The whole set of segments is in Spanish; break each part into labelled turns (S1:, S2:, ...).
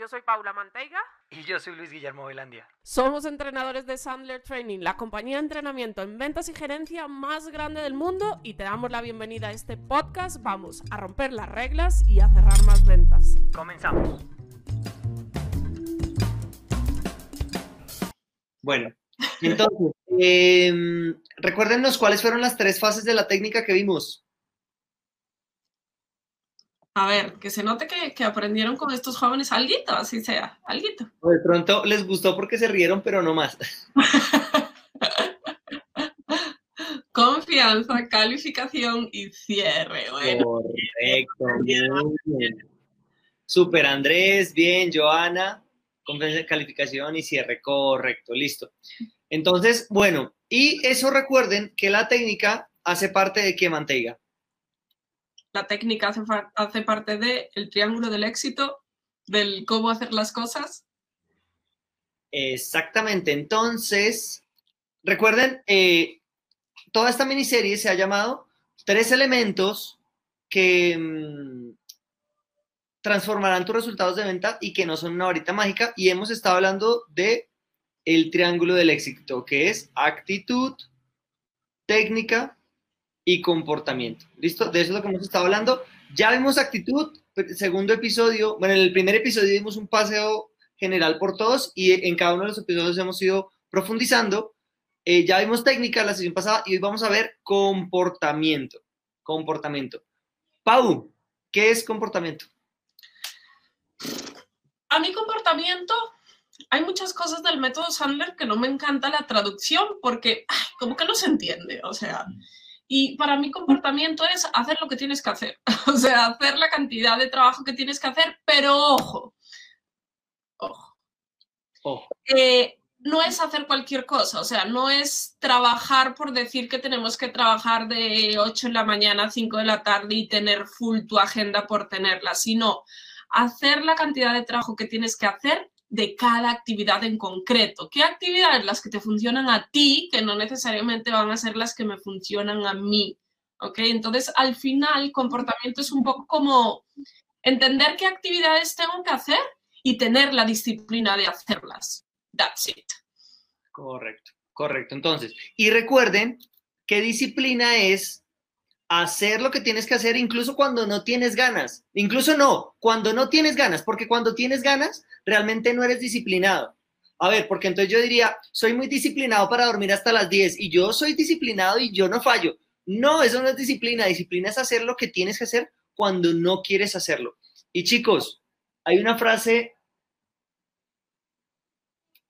S1: Yo soy Paula Manteiga.
S2: Y yo soy Luis Guillermo Velandia.
S1: Somos entrenadores de Sandler Training, la compañía de entrenamiento en ventas y gerencia más grande del mundo y te damos la bienvenida a este podcast. Vamos a romper las reglas y a cerrar más ventas.
S2: Comenzamos.
S3: Bueno, entonces, eh, recuérdenos cuáles fueron las tres fases de la técnica que vimos.
S1: A ver, que se note que, aprendieron con estos jóvenes alguito, así sea, alguito.
S3: De pronto les gustó porque se rieron, pero no más.
S1: Confianza, calificación y cierre.
S3: Correcto, bien. Super Andrés, bien, Joana, confianza, calificación y cierre, correcto, listo. Entonces, bueno, y eso recuerden que la técnica hace parte de que manteiga
S1: la técnica hace, parte del triángulo del éxito, del cómo hacer las cosas.
S3: Exactamente. Entonces, recuerden, eh, toda esta miniserie se ha llamado Tres elementos que mm, transformarán tus resultados de venta y que no son una varita mágica. Y hemos estado hablando de el triángulo del éxito, que es actitud, técnica y comportamiento. ¿Listo? De eso es lo que hemos estado hablando. Ya vimos actitud, segundo episodio. Bueno, en el primer episodio dimos un paseo general por todos y en cada uno de los episodios hemos ido profundizando. Eh, ya vimos técnica la sesión pasada y hoy vamos a ver comportamiento. Comportamiento. Pau, ¿qué es comportamiento?
S1: A mi comportamiento, hay muchas cosas del método Sandler que no me encanta la traducción porque como que no se entiende. O sea, y para mí comportamiento es hacer lo que tienes que hacer, o sea, hacer la cantidad de trabajo que tienes que hacer, pero ojo, ojo. Eh, no es hacer cualquier cosa, o sea, no es trabajar por decir que tenemos que trabajar de 8 de la mañana a 5 de la tarde y tener full tu agenda por tenerla, sino hacer la cantidad de trabajo que tienes que hacer de cada actividad en concreto. ¿Qué actividades las que te funcionan a ti, que no necesariamente van a ser las que me funcionan a mí? ¿Ok? Entonces, al final, comportamiento es un poco como entender qué actividades tengo que hacer y tener la disciplina de hacerlas. That's it.
S3: Correcto, correcto. Entonces, y recuerden qué disciplina es hacer lo que tienes que hacer incluso cuando no tienes ganas. Incluso no, cuando no tienes ganas, porque cuando tienes ganas, realmente no eres disciplinado. A ver, porque entonces yo diría, soy muy disciplinado para dormir hasta las 10 y yo soy disciplinado y yo no fallo. No, eso no es disciplina. Disciplina es hacer lo que tienes que hacer cuando no quieres hacerlo. Y chicos, hay una frase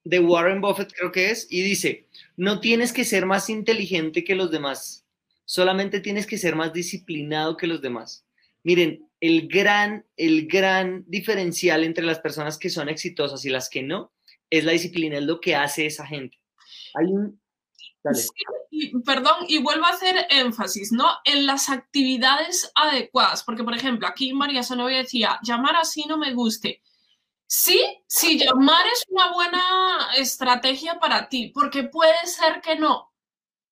S3: de Warren Buffett, creo que es, y dice, no tienes que ser más inteligente que los demás solamente tienes que ser más disciplinado que los demás. Miren, el gran, el gran diferencial entre las personas que son exitosas y las que no es la disciplina, es lo que hace esa gente. Hay un...
S1: perdón, y vuelvo a hacer énfasis, ¿no? En las actividades adecuadas, porque por ejemplo, aquí María Sonovia decía, llamar así no me guste. Sí, sí, llamar es una buena estrategia para ti, porque puede ser que no,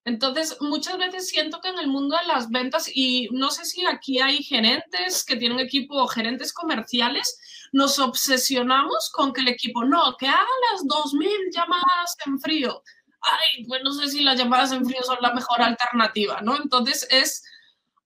S1: entonces, muchas veces siento que en el mundo de las ventas, y no sé si aquí hay gerentes que tienen equipo o gerentes comerciales, nos obsesionamos con que el equipo no, que haga las 2.000 llamadas en frío. Ay, pues no sé si las llamadas en frío son la mejor alternativa, ¿no? Entonces es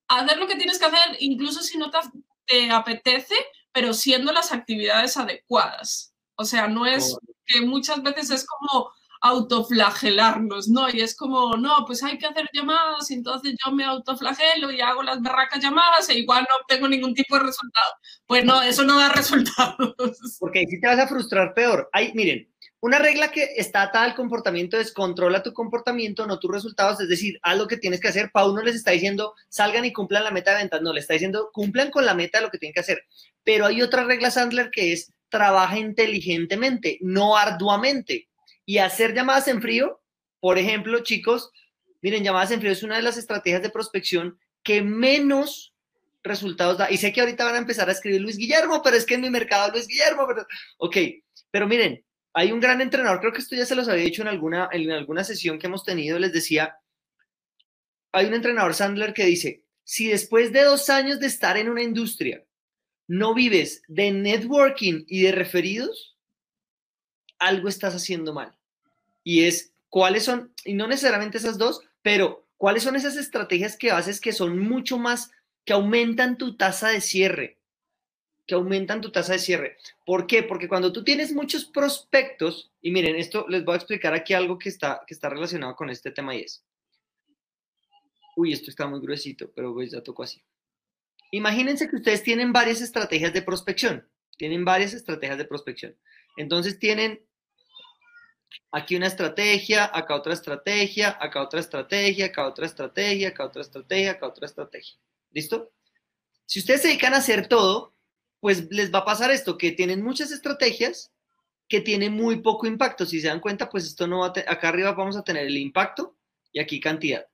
S1: hacer lo que tienes que hacer, incluso si no te, te apetece, pero siendo las actividades adecuadas. O sea, no es que muchas veces es como autoflagelarnos, ¿no? Y es como, no, pues hay que hacer llamadas, entonces yo me autoflagelo y hago las berracas llamadas e igual no obtengo ningún tipo de resultado. Pues no, eso no da resultados.
S3: Porque ahí sí te vas a frustrar peor. Ahí, miren, una regla que está atada al comportamiento es controla tu comportamiento, no tus resultados, es decir, haz lo que tienes que hacer. Pau no les está diciendo salgan y cumplan la meta de ventas, no, le está diciendo cumplan con la meta de lo que tienen que hacer. Pero hay otra regla, Sandler, que es trabaja inteligentemente, no arduamente. Y hacer llamadas en frío, por ejemplo, chicos, miren, llamadas en frío es una de las estrategias de prospección que menos resultados da. Y sé que ahorita van a empezar a escribir Luis Guillermo, pero es que en mi mercado Luis Guillermo, pero ok, pero miren, hay un gran entrenador, creo que esto ya se los había dicho en alguna, en alguna sesión que hemos tenido, les decía, hay un entrenador Sandler que dice, si después de dos años de estar en una industria no vives de networking y de referidos, algo estás haciendo mal. Y es cuáles son, y no necesariamente esas dos, pero cuáles son esas estrategias que haces que son mucho más, que aumentan tu tasa de cierre, que aumentan tu tasa de cierre. ¿Por qué? Porque cuando tú tienes muchos prospectos, y miren, esto les voy a explicar aquí algo que está, que está relacionado con este tema y es, uy, esto está muy gruesito, pero pues ya tocó así. Imagínense que ustedes tienen varias estrategias de prospección, tienen varias estrategias de prospección. Entonces tienen Aquí una estrategia, acá otra estrategia, acá otra estrategia, acá otra estrategia, acá otra estrategia, acá otra estrategia. ¿Listo? Si ustedes se dedican a hacer todo, pues les va a pasar esto, que tienen muchas estrategias que tienen muy poco impacto. Si se dan cuenta, pues esto no va a acá arriba vamos a tener el impacto y aquí cantidad.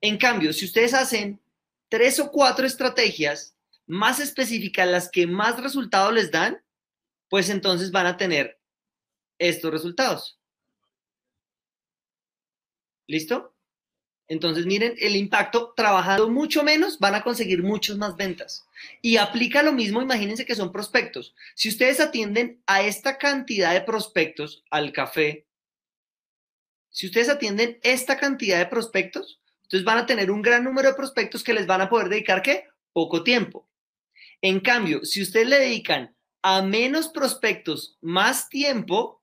S3: En cambio, si ustedes hacen tres o cuatro estrategias más específicas, las que más resultados les dan, pues entonces van a tener estos resultados. ¿Listo? Entonces, miren, el impacto, trabajando mucho menos, van a conseguir muchas más ventas. Y aplica lo mismo, imagínense que son prospectos. Si ustedes atienden a esta cantidad de prospectos, al café, si ustedes atienden esta cantidad de prospectos, entonces van a tener un gran número de prospectos que les van a poder dedicar, ¿qué? Poco tiempo. En cambio, si ustedes le dedican a menos prospectos más tiempo,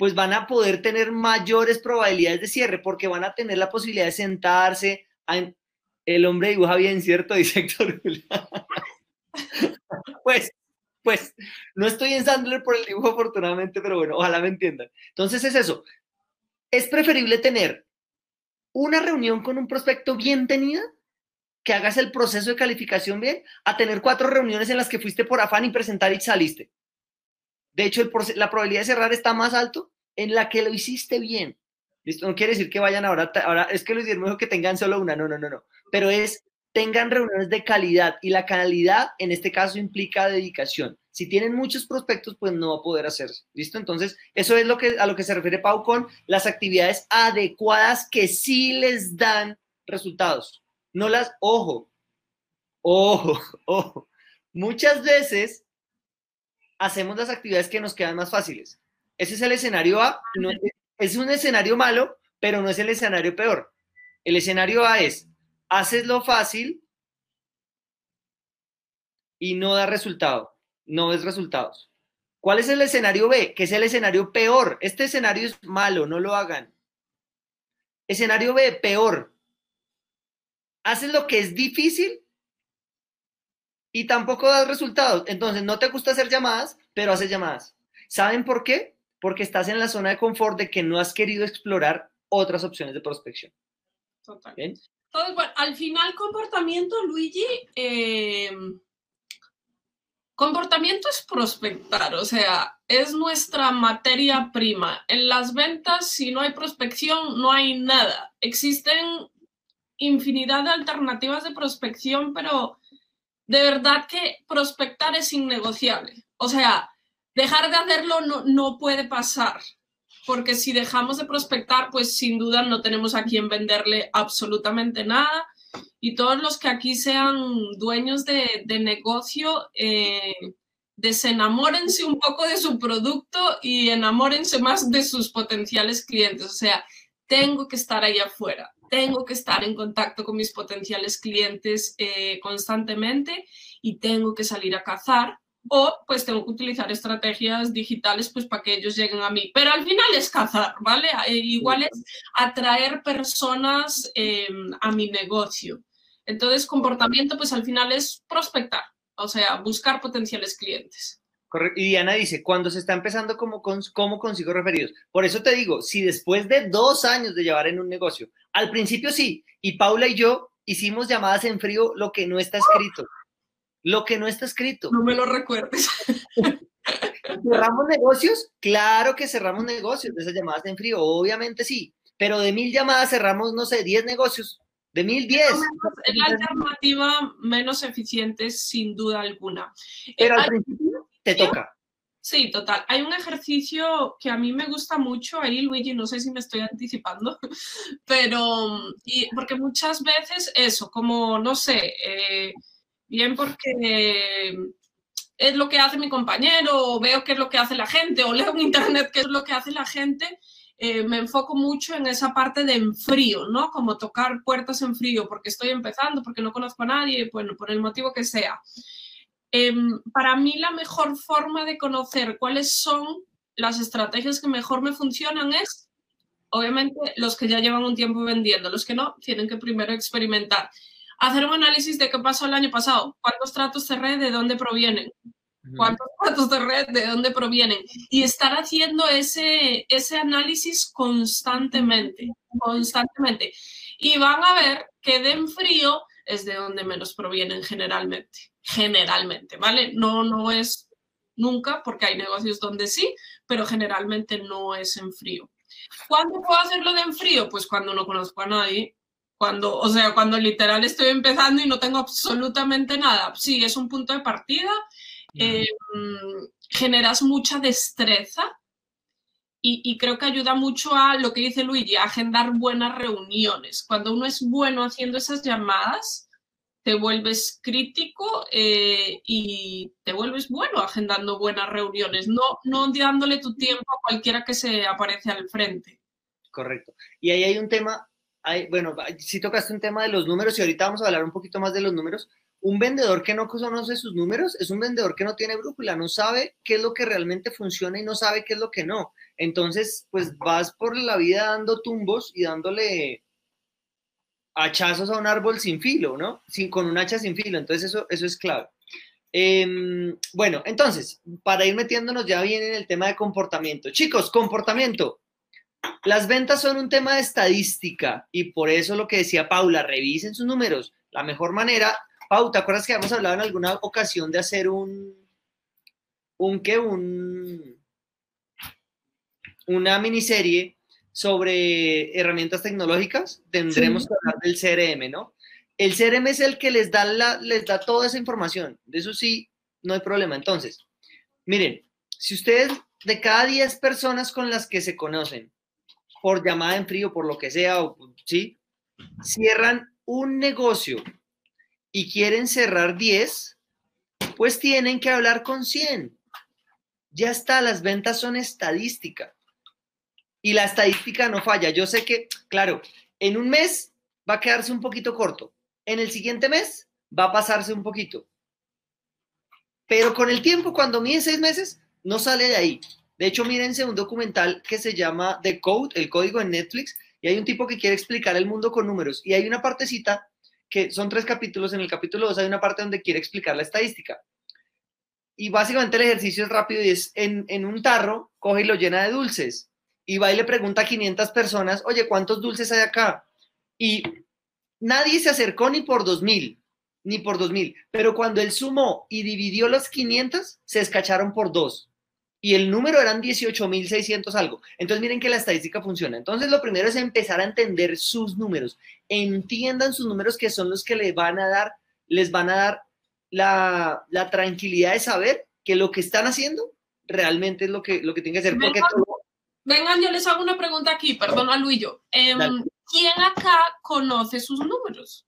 S3: pues van a poder tener mayores probabilidades de cierre porque van a tener la posibilidad de sentarse. El hombre dibuja bien, ¿cierto? Dice Héctor pues, pues, no estoy en Sandler por el dibujo afortunadamente, pero bueno, ojalá me entiendan. Entonces es eso. Es preferible tener una reunión con un prospecto bien tenida, que hagas el proceso de calificación bien, a tener cuatro reuniones en las que fuiste por afán y presentar y saliste. De hecho, la probabilidad de cerrar está más alto en la que lo hiciste bien. ¿Listo? No quiere decir que vayan ahora, ahora es que Luis Guillermo dijo que tengan solo una, no, no, no, no. Pero es, tengan reuniones de calidad y la calidad en este caso implica dedicación. Si tienen muchos prospectos, pues no va a poder hacerse. ¿Listo? Entonces, eso es lo que, a lo que se refiere Pau con las actividades adecuadas que sí les dan resultados. No las, ojo, ojo, ojo. Muchas veces hacemos las actividades que nos quedan más fáciles. Ese es el escenario A. es un escenario malo, pero no es el escenario peor. El escenario A es, haces lo fácil y no da resultado, no ves resultados. ¿Cuál es el escenario B? Que es el escenario peor. Este escenario es malo, no lo hagan. Escenario B, peor. Haces lo que es difícil y tampoco das resultados. Entonces, no te gusta hacer llamadas, pero haces llamadas. ¿Saben por qué? Porque estás en la zona de confort de que no has querido explorar otras opciones de prospección.
S1: Total. Entonces, bueno, al final, comportamiento, Luigi, eh, comportamiento es prospectar, o sea, es nuestra materia prima. En las ventas, si no hay prospección, no hay nada. Existen infinidad de alternativas de prospección, pero de verdad que prospectar es innegociable. O sea, dejar de hacerlo no, no puede pasar, porque si dejamos de prospectar, pues sin duda no tenemos a quien venderle absolutamente nada. Y todos los que aquí sean dueños de, de negocio, eh, desenamórense un poco de su producto y enamórense más de sus potenciales clientes. O sea, tengo que estar ahí afuera tengo que estar en contacto con mis potenciales clientes eh, constantemente y tengo que salir a cazar o pues tengo que utilizar estrategias digitales pues para que ellos lleguen a mí. Pero al final es cazar, ¿vale? Eh, igual es atraer personas em, a mi negocio. Entonces, comportamiento pues al final es prospectar, o sea, buscar potenciales clientes.
S3: Correcto. Y Diana dice, cuando se está empezando, ¿cómo, ¿cómo consigo referidos? Por eso te digo, si después de dos años de llevar en un negocio, al principio sí, y Paula y yo hicimos llamadas en frío lo que no está escrito lo que no está escrito.
S1: No me lo recuerdes.
S3: ¿Cerramos negocios? Claro que cerramos negocios de esas llamadas en frío, obviamente sí, pero de mil llamadas cerramos, no sé, diez negocios, de mil, diez.
S1: Es la alternativa menos eficiente, sin duda alguna.
S3: Pero al principio te toca.
S1: Sí, total. Hay un ejercicio que a mí me gusta mucho ahí, Luigi, no sé si me estoy anticipando, pero y porque muchas veces eso, como, no sé, eh, bien porque es lo que hace mi compañero, o veo qué es lo que hace la gente, o leo en internet qué es lo que hace la gente, eh, me enfoco mucho en esa parte de en frío, ¿no? Como tocar puertas en frío, porque estoy empezando, porque no conozco a nadie, bueno, por el motivo que sea. Em, para mí la mejor forma de conocer cuáles son las estrategias que mejor me funcionan es, obviamente, los que ya llevan un tiempo vendiendo, los que no, tienen que primero experimentar hacer un análisis de qué pasó el año pasado, cuántos tratos cerré, de dónde provienen, cuántos tratos cerré, de dónde provienen, y estar haciendo ese, ese análisis constantemente, constantemente. Y van a ver que de en frío es de donde menos provienen generalmente, generalmente, ¿vale? No, no es nunca, porque hay negocios donde sí, pero generalmente no es en frío. ¿Cuándo puedo hacerlo de en frío? Pues cuando no conozco a nadie cuando, o sea, cuando literal estoy empezando y no tengo absolutamente nada. Sí, es un punto de partida. Em, generas mucha destreza y, y, creo que ayuda mucho a lo que dice Luigi, a agendar buenas reuniones. Cuando uno es bueno haciendo esas llamadas, te vuelves crítico eh, y te vuelves bueno agendando buenas reuniones, no, no dándole tu tiempo a cualquiera que se aparece al frente.
S3: Correcto. Y ahí hay un tema bueno, si tocaste un tema de los números y ahorita vamos a hablar un poquito más de los números. Un vendedor que no conoce sus números es un vendedor que no tiene brújula, no sabe qué es lo que realmente funciona y no sabe qué es lo que no. Entonces, pues vas por la vida dando tumbos y dándole hachazos a un árbol sin filo, ¿no? Sin, con un hacha sin filo. Entonces, eso, eso es clave. Em, bueno, entonces, para ir metiéndonos ya bien en el tema de comportamiento. Chicos, comportamiento. Las ventas son un tema de estadística y por eso lo que decía Paula, revisen sus números. La mejor manera, Pau, ¿te acuerdas que habíamos hablado en alguna ocasión de hacer un, un qué, un, una miniserie sobre herramientas tecnológicas? Tendremos que hablar del CRM, ¿no? El CRM es el que les da, la, les da toda esa información. De eso sí, no hay problema. Entonces, miren, si ustedes de cada 10 personas con las que se conocen, por llamada en frío, por lo que sea, o, ¿sí? Cierran un negocio y quieren cerrar 10, pues tienen que hablar con 100. Ya está, las ventas son estadística. Y la estadística no falla. Yo sé que, claro, en un mes va a quedarse un poquito corto. En el siguiente mes va a pasarse un poquito. Pero con el tiempo, cuando mide seis meses, no sale de ahí. De hecho, mírense un documental que se llama The Code, el código en Netflix, y hay un tipo que quiere explicar el mundo con números. Y hay una partecita que son tres capítulos. En el capítulo 2 hay una parte donde quiere explicar la estadística. Y básicamente el ejercicio es rápido y es en, en un tarro, coge y lo llena de dulces. Y va y le pregunta a 500 personas, oye, ¿cuántos dulces hay acá? Y nadie se acercó ni por 2000, ni por 2000. Pero cuando él sumó y dividió los 500, se escacharon por dos y el número eran 18.600 algo. Entonces miren que la estadística funciona. Entonces lo primero es empezar a entender sus números. Entiendan sus números que son los que les van a dar, les van a dar la, tranquilidad de saber que lo que están haciendo realmente es lo que, lo que tienen que hacer.
S1: Vengan, yo les hago una pregunta aquí, perdón a Luillo. Em, ¿Quién acá conoce sus números?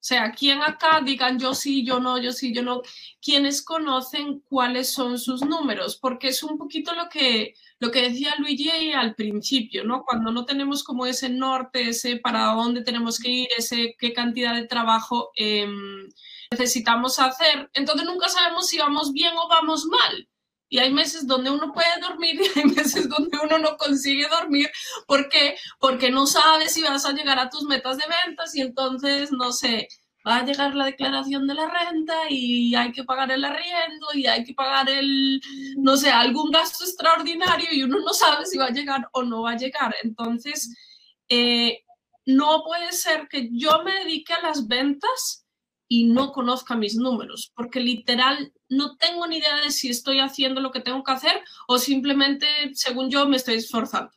S1: O sea, ¿quién acá digan yo sí, yo no, yo sí, yo no? ¿Quiénes conocen cuáles son sus números? Porque es un poquito lo que, lo que decía Luigi al principio, ¿no? Cuando no tenemos como ese norte, ese para dónde tenemos que ir, ese qué cantidad de trabajo, em, necesitamos hacer. Entonces nunca sabemos si vamos bien o vamos mal. Y hay meses donde uno puede dormir y hay meses donde uno no consigue dormir. ¿Por qué? Porque no sabes si vas a llegar a tus metas de ventas y entonces, no sé, va a llegar la declaración de la renta y hay que pagar el arriendo y hay que pagar el, no sé, algún gasto extraordinario y uno no sabe si va a llegar o no va a llegar. Entonces, eh, no puede ser que yo me dedique a las ventas y no conozca mis números, porque literal no tengo ni idea de si estoy haciendo lo que tengo que hacer o simplemente, según yo, me estoy esforzando.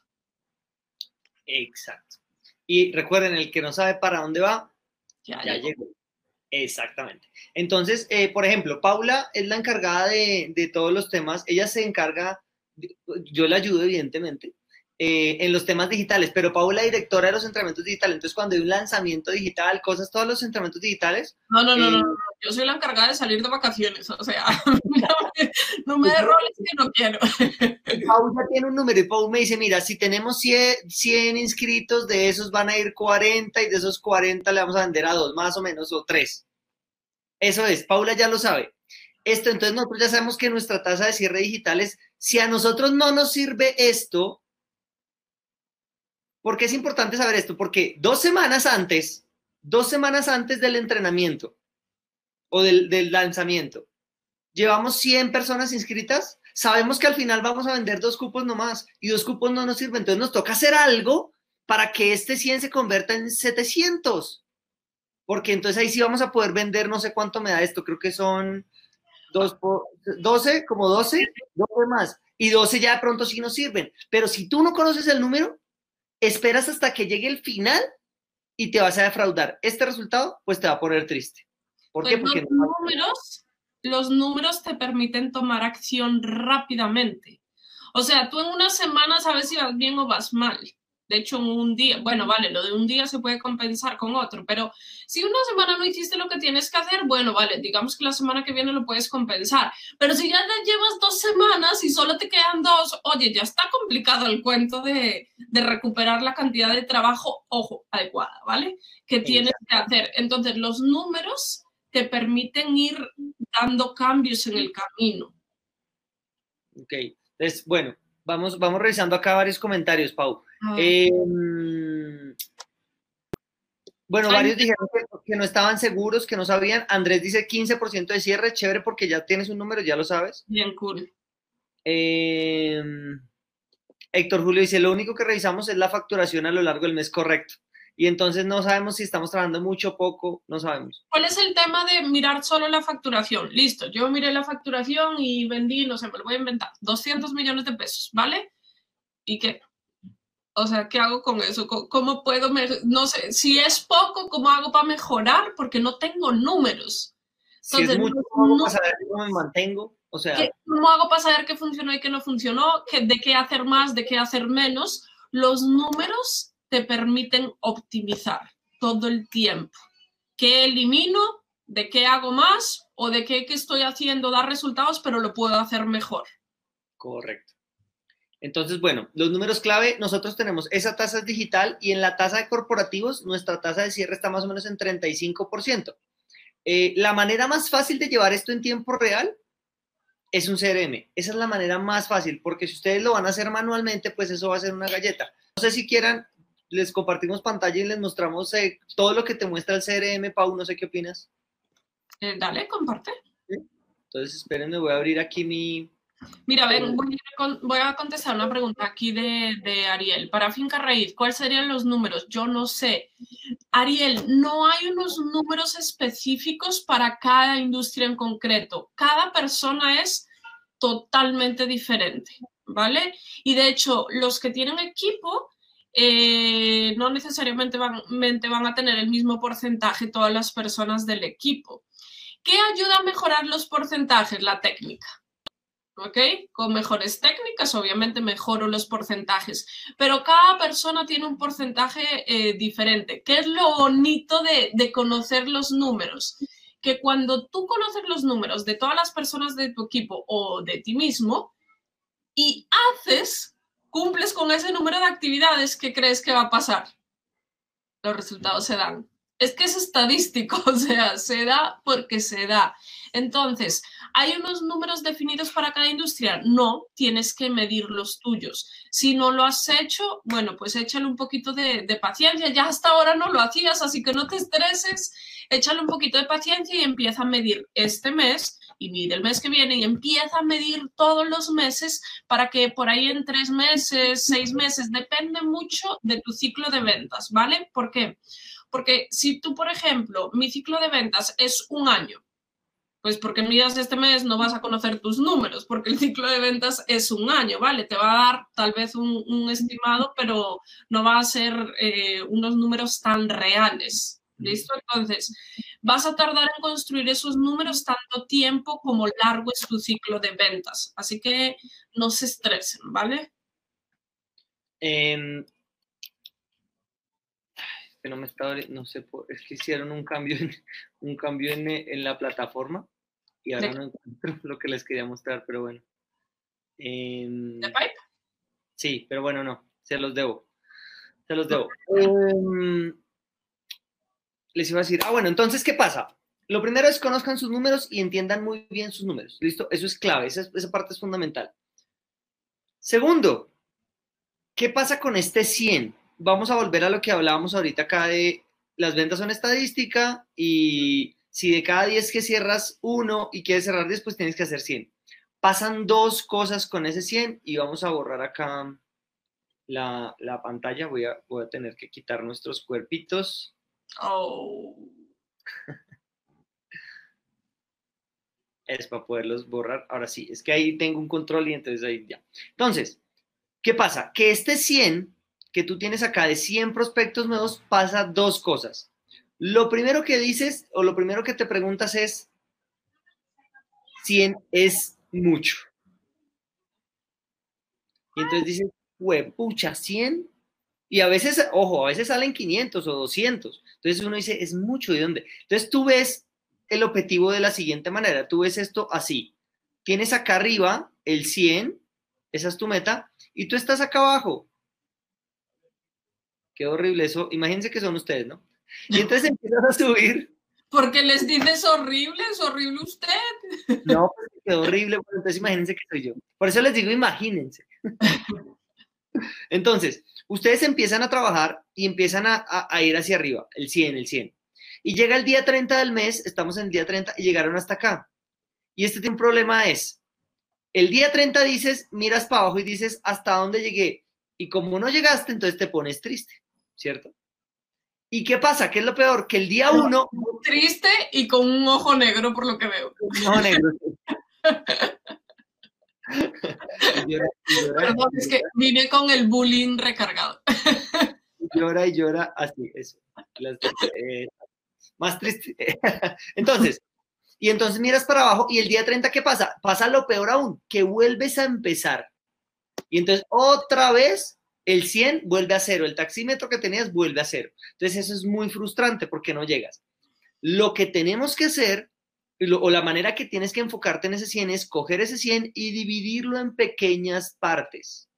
S3: Exacto. Y recuerden, el que no sabe para dónde va,
S1: Ya,
S3: ya
S1: llegó.
S3: llegó. Exactamente. Entonces, eh, por ejemplo, Paula es la encargada de, de todos los temas. Ella se encarga, yo la ayudo, evidentemente, eh, en los temas digitales, pero Paula directora de los entrenamientos digitales. Entonces, cuando hay un lanzamiento digital, cosas, todos los entrenamientos digitales,
S1: No, no, no,
S3: Eh,
S1: no, no, yo soy la encargada de salir de vacaciones, o sea, no me, no me dé roles que no quiero.
S3: Paula tiene un número y Paula me dice, mira, si tenemos 100, 100 inscritos, de esos van a ir 40 y de esos 40 le vamos a vender a dos más o menos o tres. Eso es, Paula ya lo sabe. Esto, entonces nosotros ya sabemos que nuestra tasa de cierre digital es, si a nosotros no nos sirve esto, ¿por qué es importante saber esto? Porque dos semanas antes, dos semanas antes del entrenamiento o del, lanzamiento, llevamos 100 personas inscritas, sabemos que al final vamos a vender dos cupos nomás y dos cupos no nos sirven, entonces nos toca hacer algo para que este 100 se convierta en 700. Porque entonces ahí sí vamos a poder vender, no sé cuánto me da esto, creo que son dos por, 12, como 12, 12 más. Y 12 ya de pronto sí nos sirven. Pero si tú no conoces el número, esperas hasta que llegue el final y te vas a defraudar. Este resultado, pues te va a poner triste. ¿Por qué?
S1: Pues
S3: Porque
S1: los números, los números te permiten tomar acción rápidamente. O sea, tú en una semana sabes si vas bien o vas mal. De hecho, un día, bueno, vale, lo de un día se puede compensar con otro, pero si una semana no hiciste lo que tienes que hacer, bueno, vale, digamos que la semana que viene lo puedes compensar. Pero si ya te llevas dos semanas y solo te quedan dos, oye, ya está complicado el cuento de, de recuperar la cantidad de trabajo, ojo, adecuada, ¿vale? Que tienes que hacer. Entonces, los números te permiten ir dando cambios en el camino.
S3: Ok, entonces, bueno, vamos, vamos revisando acá varios comentarios, Pau. Eh, bueno,
S1: Ay,
S3: varios dijeron que, que no estaban seguros, que no sabían. Andrés dice 15% de cierre, chévere porque ya tienes un número, ya lo sabes.
S1: Bien cool.
S3: Eh, Héctor Julio dice, lo único que revisamos es la facturación a lo largo del mes correcto. Y entonces no sabemos si estamos trabajando mucho o poco, no sabemos.
S1: ¿Cuál es el tema de mirar solo la facturación? Listo, yo miré la facturación y vendí, no sé, me lo voy a inventar, 200 millones de pesos, ¿vale? ¿Y qué? O sea, ¿qué hago con eso? ¿Cómo- ¿Cómo puedo, no sé, si es poco, ¿cómo hago para mejorar? Porque no tengo números.
S3: Si es
S1: Entonces,
S3: mucho, ¿cómo
S1: no-
S3: saber cómo me mantengo? O sea,
S1: ¿Qué- ¿Cómo hago para saber qué funcionó y qué no funcionó? ¿Qué- ¿De qué hacer más, de qué hacer menos? Los números te permiten optimizar todo el tiempo. ¿Qué elimino? ¿De qué hago más? ¿O de qué que estoy haciendo da resultados, pero lo puedo hacer mejor?
S3: Correcto. Entonces, bueno, los números clave, nosotros tenemos esa tasa es digital y en la tasa de corporativos, nuestra tasa de cierre está más o menos en 35%. Eh, la manera más fácil de llevar esto en tiempo real es un CRM. Esa es la manera más fácil, porque si ustedes lo van a hacer manualmente, pues eso va a ser una galleta. No sé si quieran, les compartimos pantalla y les mostramos eh, todo lo que te muestra el CRM, Pau, no sé qué opinas.
S1: Eh, dale, comparte.
S3: Entonces, espérenme, voy a abrir aquí mi...
S1: Mira, ven, voy a, con- voy a contestar una pregunta aquí de, de Ariel. Para Finca Raíz, ¿cuáles serían los números? Yo no sé. Ariel, no hay unos números específicos para cada industria en concreto. Cada persona es totalmente diferente, ¿vale? Y de hecho, los que tienen equipo eh, no necesariamente van, van a tener el mismo porcentaje todas las personas del equipo. ¿Qué ayuda a mejorar los porcentajes? La técnica. ¿Ok? Con mejores técnicas, obviamente mejoro los porcentajes, pero cada persona tiene un porcentaje eh, diferente. ¿Qué es lo bonito de, de conocer los números? Que cuando tú conoces los números de todas las personas de tu equipo o de ti mismo y haces, cumples con ese número de actividades, ¿qué crees que va a pasar? Los resultados se dan. Es que es estadístico, o sea, se da porque se da. Entonces, ¿hay unos números definidos para cada industria? No, tienes que medir los tuyos. Si no lo has hecho, bueno, pues échale un poquito de, de, paciencia. Ya hasta ahora no lo hacías, así que no te estreses. Échale un poquito de paciencia y empieza a medir este mes y mide el mes que viene y empieza a medir todos los meses para que por ahí en tres meses, seis meses, depende mucho de tu ciclo de ventas, ¿vale? ¿Por qué? Porque si tú, por ejemplo, mi ciclo de ventas es un año, pues porque miras este mes no vas a conocer tus números, porque el ciclo de ventas es un año, ¿vale? Te va a dar tal vez un, un estimado, pero no va a ser eh, unos números tan reales. ¿Listo? Entonces, vas a tardar en construir esos números tanto tiempo como largo es tu ciclo de ventas. Así que no se estresen, ¿vale?
S3: Eh, que no me estaba, no sé, es que hicieron un cambio en, un cambio en, en la plataforma y ahora no encuentro lo que les quería mostrar, pero bueno. Eh,
S1: ¿De Pipe?
S3: Sí, pero bueno, no, se los debo. Se los debo. Eh, les iba a decir, ah, bueno, entonces, ¿qué pasa? Lo primero es conozcan sus números y entiendan muy bien sus números. ¿Listo? Eso es clave, esa, esa parte es fundamental. Segundo, ¿qué pasa con este 100? Vamos a volver a lo que hablábamos ahorita acá de las ventas son estadística y si de cada 10 que cierras uno y quieres cerrar 10, pues tienes que hacer 100. Pasan dos cosas con ese 100 y vamos a borrar acá la, la pantalla. Voy a, voy a tener que quitar nuestros cuerpitos.
S1: Oh.
S3: es para poderlos borrar. Ahora sí, es que ahí tengo un control y entonces ahí ya. Entonces, ¿qué pasa? Que este 100 que tú tienes acá de 100 prospectos nuevos pasa dos cosas. Lo primero que dices o lo primero que te preguntas es, 100 es mucho. Y entonces dices, pucha, 100. Y a veces, ojo, a veces salen 500 o 200. Entonces uno dice, es mucho, ¿de dónde? Entonces tú ves el objetivo de la siguiente manera. Tú ves esto así. Tienes acá arriba el 100, esa es tu meta, y tú estás acá abajo. Qué horrible eso. Imagínense que son ustedes, ¿no? Y entonces empiezas a subir.
S1: Porque les dices horrible, es horrible usted.
S3: No, porque quedó horrible, pues entonces imagínense que soy yo. Por eso les digo, imagínense. Entonces, ustedes empiezan a trabajar y empiezan a, a, a, ir hacia arriba, el 100, el 100. Y llega el día 30 del mes, estamos en el día 30 y llegaron hasta acá. Y este tiene un problema es, el día 30 dices, miras para abajo y dices, ¿hasta dónde llegué? Y como no llegaste, entonces te pones triste, ¿cierto? ¿Y qué pasa? ¿Qué es lo peor? Que el día 1...
S1: Triste y con un ojo negro, por lo que veo.
S3: Un ojo negro.
S1: y llora, y llora, Perdón, es que vine con el bullying recargado.
S3: llora y llora así, eso. Las, eh, más triste. entonces, y entonces miras para abajo y el día 30, ¿qué pasa? Pasa lo peor aún, que vuelves a empezar. Y entonces otra vez el 100 vuelve a cero, el taxímetro que tenías vuelve a cero. Entonces eso es muy frustrante porque no llegas. Lo que tenemos que hacer, o la manera que tienes que enfocarte en ese 100 es coger ese 100 y dividirlo en pequeñas partes.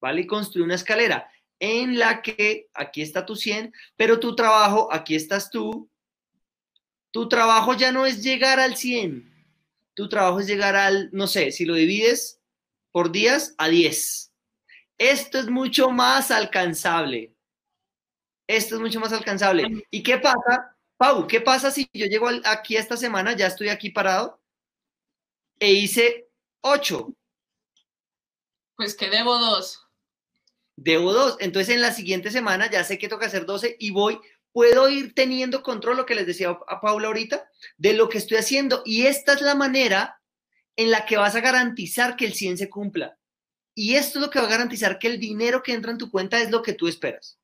S3: ¿Vale? Y construir una escalera en la que aquí está tu 100, pero tu trabajo, aquí estás tú. Tu trabajo ya no es llegar al 100. Tu trabajo es llegar al, no sé, si lo divides por días, a 10. Esto es mucho más alcanzable. Esto es mucho más alcanzable. ¿Y qué pasa, Pau? ¿Qué pasa si yo llego aquí esta semana, ya estoy aquí parado, e hice 8?
S1: Pues que debo dos
S3: debo dos. Entonces en la siguiente semana ya sé que toca hacer 12 y voy, puedo ir teniendo control, lo que les decía a Paula ahorita, de lo que estoy haciendo. Y esta es la manera en la que vas a garantizar que el 100 se cumpla. Y esto es lo que va a garantizar que el dinero que entra en tu cuenta es lo que tú esperas.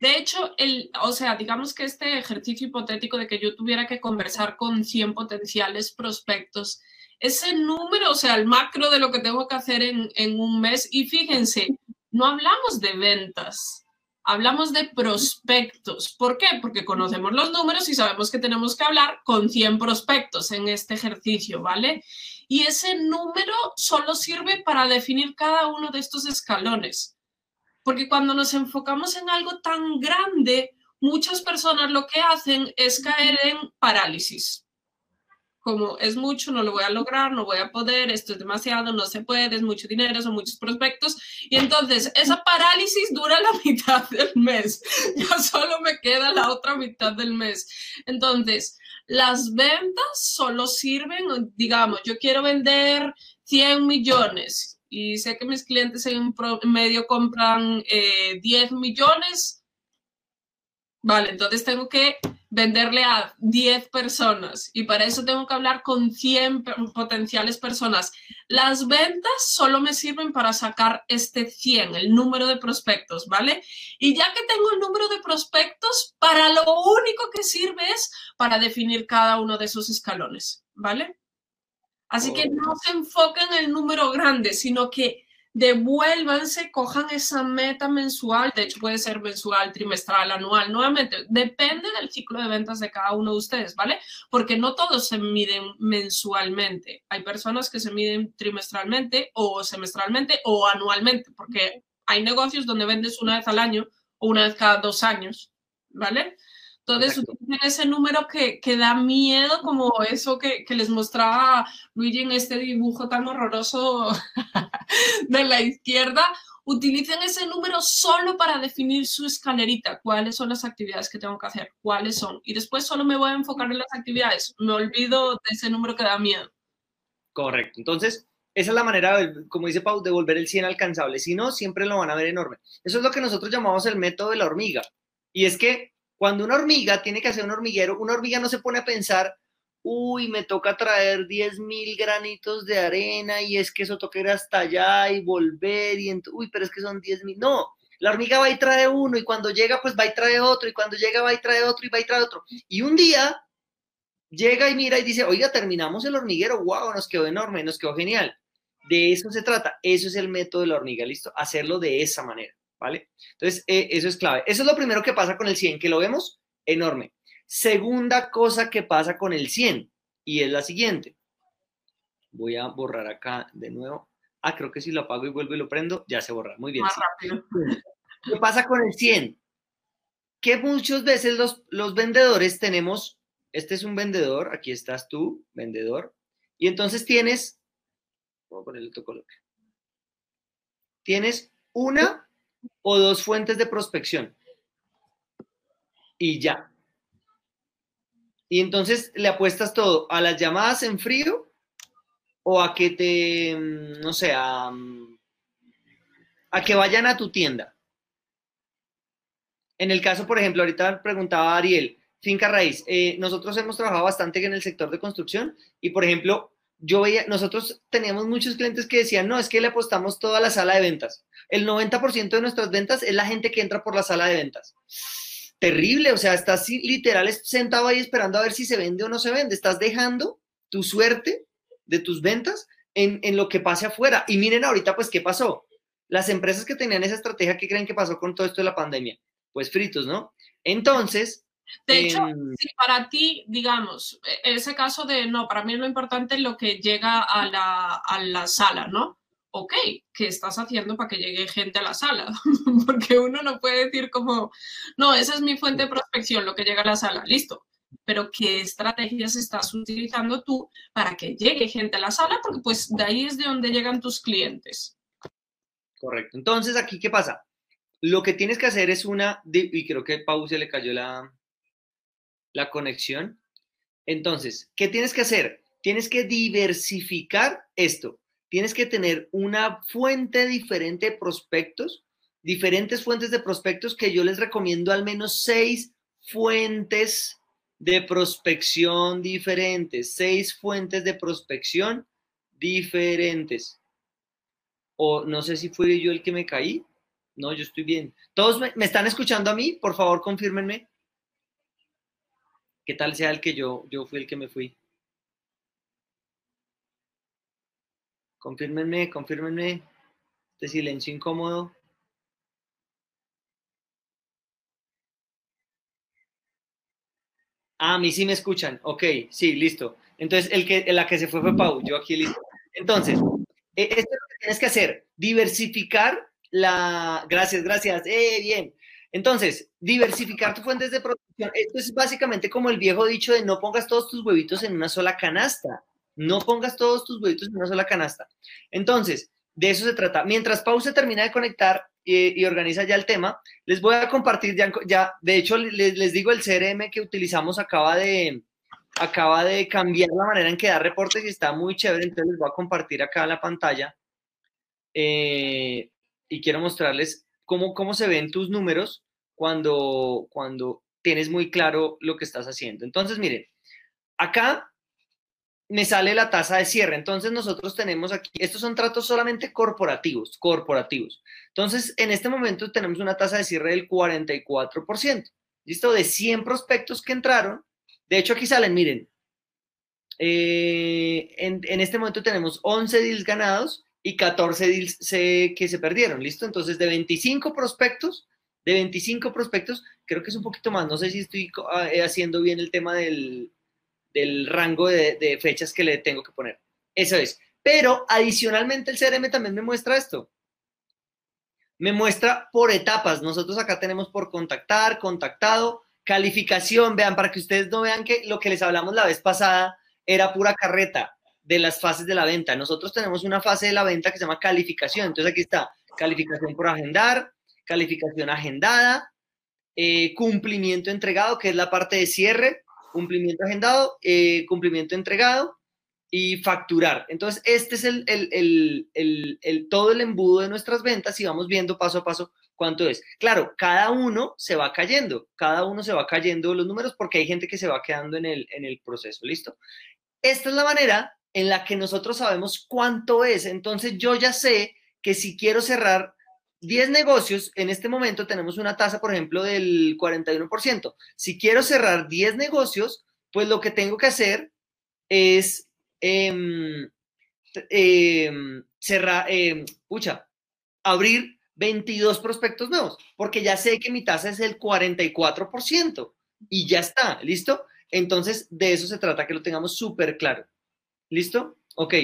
S1: De hecho, el, o sea, digamos que este ejercicio hipotético de que yo tuviera que conversar con 100 potenciales prospectos, ese número, o sea, el macro de lo que tengo que hacer en, en un mes, y fíjense, no hablamos de ventas, hablamos de prospectos. ¿Por qué? Porque conocemos los números y sabemos que tenemos que hablar con 100 prospectos en este ejercicio, ¿vale? Y ese número solo sirve para definir cada uno de estos escalones. Porque cuando nos enfocamos en algo tan grande, muchas personas lo que hacen es caer en parálisis como es mucho, no lo voy a lograr, no voy a poder, esto es demasiado, no se puede, es mucho dinero, son muchos prospectos. Y entonces esa parálisis dura la mitad del mes. Ya solo me queda la otra mitad del mes. Entonces, las ventas solo sirven, digamos, yo quiero vender 100 millones y sé que mis clientes en medio compran 10 eh, millones. Vale, entonces tengo que venderle a 10 personas y para eso tengo que hablar con 100 potenciales personas. Las ventas solo me sirven para sacar este 100, el número de prospectos, ¿vale? Y ya que tengo el número de prospectos, para lo único que sirve es para definir cada uno de esos escalones, ¿vale? Así que no se enfoquen en el número grande, sino que devuélvanse, cojan esa meta mensual, de hecho puede ser mensual, trimestral, anual, nuevamente, depende del ciclo de ventas de cada uno de ustedes, ¿vale? Porque no todos se miden mensualmente. Hay personas que se miden trimestralmente o semestralmente o anualmente, porque hay negocios donde vendes una vez al año o una vez cada dos años, ¿vale? Entonces, utilicen ese número que, que, da miedo, como eso que, que, les mostraba Luigi en este dibujo tan horroroso de la izquierda. Utilicen ese número solo para definir su escalerita. ¿Cuáles son las actividades que tengo que hacer? ¿Cuáles son? Y después solo me voy a enfocar en las actividades. Me olvido de ese número que da miedo.
S3: Correcto. Entonces, esa es la manera, como dice Pau, de volver el 100 alcanzable. Si no, siempre lo van a ver enorme. Eso es lo que nosotros llamamos el método de la hormiga. Y es que cuando una hormiga tiene que hacer un hormiguero, una hormiga no se pone a pensar, uy, me toca traer 10 mil granitos de arena y es que eso toca ir hasta allá y volver y, uy, pero es que son 10 mil. No, la hormiga va y trae uno y cuando llega pues va y trae otro y cuando llega va y trae otro y va y trae otro. Y un día llega y mira y dice, oiga, terminamos el hormiguero, wow, nos quedó enorme, nos quedó genial. De eso se trata, eso es el método de la hormiga, listo, hacerlo de esa manera. ¿Vale? Entonces, eh, eso es clave. Eso es lo primero que pasa con el 100, que lo vemos enorme. Segunda cosa que pasa con el 100, y es la siguiente. Voy a borrar acá de nuevo. Ah, creo que si lo apago y vuelvo y lo prendo, ya se borra. Muy bien. ¿Qué pasa con el 100? Que muchas veces los, los vendedores tenemos, este es un vendedor, aquí estás tú, vendedor, y entonces tienes, voy a ponerle otro color. Tienes una o dos fuentes de prospección. Y ya. Y entonces le apuestas todo a las llamadas en frío o a que te, mm, no sé, a, mm, que vayan a tu tienda. En el caso, por ejemplo, ahorita preguntaba Ariel, finca raíz, eh, nosotros hemos trabajado bastante en el sector de construcción y, por ejemplo, yo veía, nosotros teníamos muchos clientes que decían, no, es que le apostamos toda la sala de ventas. El 90% de nuestras ventas es la gente que entra por la sala de ventas. Terrible, o sea, estás literal sentado ahí esperando a ver si se vende o no se vende. Estás dejando tu suerte de tus ventas en, en lo que pase afuera. Y miren ahorita, pues, ¿qué pasó? Las empresas que tenían esa estrategia, ¿qué creen que pasó con todo esto de la pandemia? Pues fritos, ¿no? Entonces,
S1: de hecho, em, si para ti, digamos, e, ese caso de no, para mí lo importante es lo que llega a la, a la sala, ¿no? Ok, ¿qué estás haciendo para que llegue gente a la sala? Porque uno no puede decir como, no, esa es mi fuente de prospección, lo que llega a la sala, listo. Pero ¿qué estrategias estás utilizando tú para que llegue gente a la sala? Porque pues de ahí es de donde llegan tus clientes.
S3: Correcto. Entonces, aquí, ¿qué pasa? Lo que tienes que hacer es una, y creo que Pau se le cayó la, la conexión. Entonces, ¿qué tienes que hacer? Tienes que diversificar esto. Tienes que tener una fuente diferente de prospectos, diferentes fuentes de prospectos que yo les recomiendo al menos seis fuentes de prospección diferentes, seis fuentes de prospección diferentes. O no sé si fui yo el que me caí. No, yo estoy bien. ¿Todos me, me están escuchando a mí? Por favor, confírmenme. ¿Qué tal sea el que yo, yo fui el que me fui? Confírmenme, confírmenme. Este silencio incómodo. Ah, a mí sí me escuchan. Ok, sí, listo. Entonces, el que, la que se fue fue Pau, yo aquí listo. Entonces, e, esto es lo que tienes que hacer, diversificar la... Gracias, gracias. Eh, bien. Entonces, diversificar tus fuentes de Esto es básicamente como el viejo dicho de no pongas todos tus huevitos en una sola canasta. No pongas todos tus huevitos en una sola canasta. Entonces, de eso se trata. Mientras Pau se termina de conectar y, organiza ya el tema, les voy a compartir ya, ya de hecho, les, les, digo, el CRM que utilizamos acaba de, acaba de cambiar la manera en que da reportes y está muy chévere, entonces les voy a compartir acá la pantalla eh, y quiero mostrarles cómo, cómo se ven tus números cuando, cuando tienes muy claro lo que estás haciendo. Entonces, miren, acá me sale la tasa de cierre. Entonces nosotros tenemos aquí, estos son tratos solamente corporativos, corporativos. Entonces, en este momento tenemos una tasa de cierre del 44%. ¿Listo? De 100 prospectos que entraron. De hecho, aquí salen, miren. Eh, en, en, este momento tenemos 11 deals ganados y 14 deals que se perdieron. ¿Listo? Entonces, de 25 prospectos, de 25 prospectos, creo que es un poquito más. No sé si estoy ah, eh, haciendo bien el tema del, del rango de, fechas que le tengo que poner. Eso es. Pero adicionalmente el CRM también me muestra esto. Me muestra por etapas. Nosotros acá tenemos por contactar, contactado, calificación. Vean, para que ustedes no vean que lo que les hablamos la vez pasada era pura carreta de las fases de la venta. Nosotros tenemos una fase de la venta que se llama calificación. Entonces aquí está calificación por agendar, calificación agendada, eh, cumplimiento entregado, que es la parte de cierre, cumplimiento agendado, eh, cumplimiento entregado y facturar. Entonces, este es el, el, todo el embudo de nuestras ventas y vamos viendo paso a paso cuánto es. Claro, cada uno se va cayendo, cada uno se va cayendo los números porque hay gente que se va quedando en el, en el proceso, ¿listo? Esta es la manera en la que nosotros sabemos cuánto es. Entonces, yo ya sé que si quiero cerrar 10 negocios, en este momento tenemos una tasa, por ejemplo, del 41%. Si quiero cerrar 10 negocios, pues lo que tengo que hacer es em, em, cerrar, eh, abrir 22 prospectos nuevos, porque ya sé que mi tasa es el 44% y ya está, ¿listo? Entonces, de eso se trata, que lo tengamos súper claro. ¿Listo? Ok.